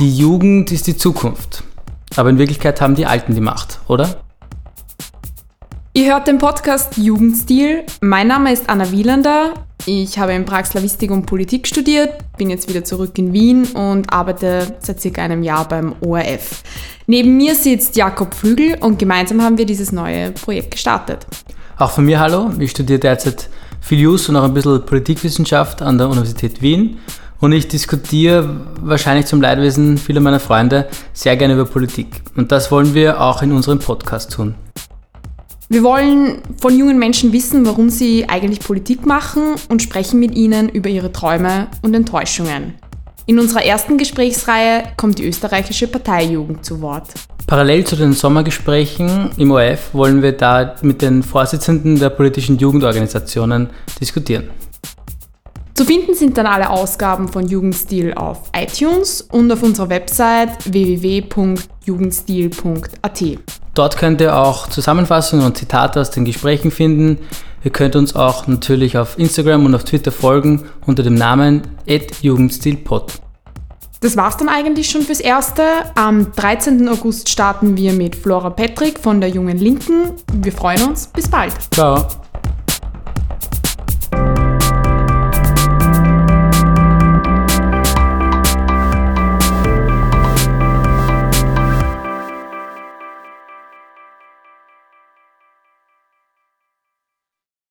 Die Jugend ist die Zukunft. Aber in Wirklichkeit haben die Alten die Macht, oder? Ihr hört den Podcast Jugendstil. Mein Name ist Anna Wielander. Ich habe in Prag Slavistik und Politik studiert, bin jetzt wieder zurück in Wien und arbeite seit circa einem Jahr beim ORF. Neben mir sitzt Jakob Flügel und gemeinsam haben wir dieses neue Projekt gestartet. Auch von mir hallo. Ich studiere derzeit viel Jus und auch ein bisschen Politikwissenschaft an der Universität Wien. Und ich diskutiere wahrscheinlich zum Leidwesen vieler meiner Freunde sehr gerne über Politik. Und das wollen wir auch in unserem Podcast tun. Wir wollen von jungen Menschen wissen, warum sie eigentlich Politik machen und sprechen mit ihnen über ihre Träume und Enttäuschungen. In unserer ersten Gesprächsreihe kommt die österreichische Parteijugend zu Wort. Parallel zu den Sommergesprächen im ORF wollen wir da mit den Vorsitzenden der politischen Jugendorganisationen diskutieren. Zu finden sind dann alle Ausgaben von Jugendstil auf iTunes und auf unserer Website www.jugendstil.at. Dort könnt ihr auch Zusammenfassungen und Zitate aus den Gesprächen finden. Ihr könnt uns auch natürlich auf Instagram und auf Twitter folgen unter dem Namen @jugendstilpod. Das war's dann eigentlich schon fürs Erste. Am 13. August starten wir mit Flora Patrick von der Jungen Linken. Wir freuen uns. Bis bald. Ciao.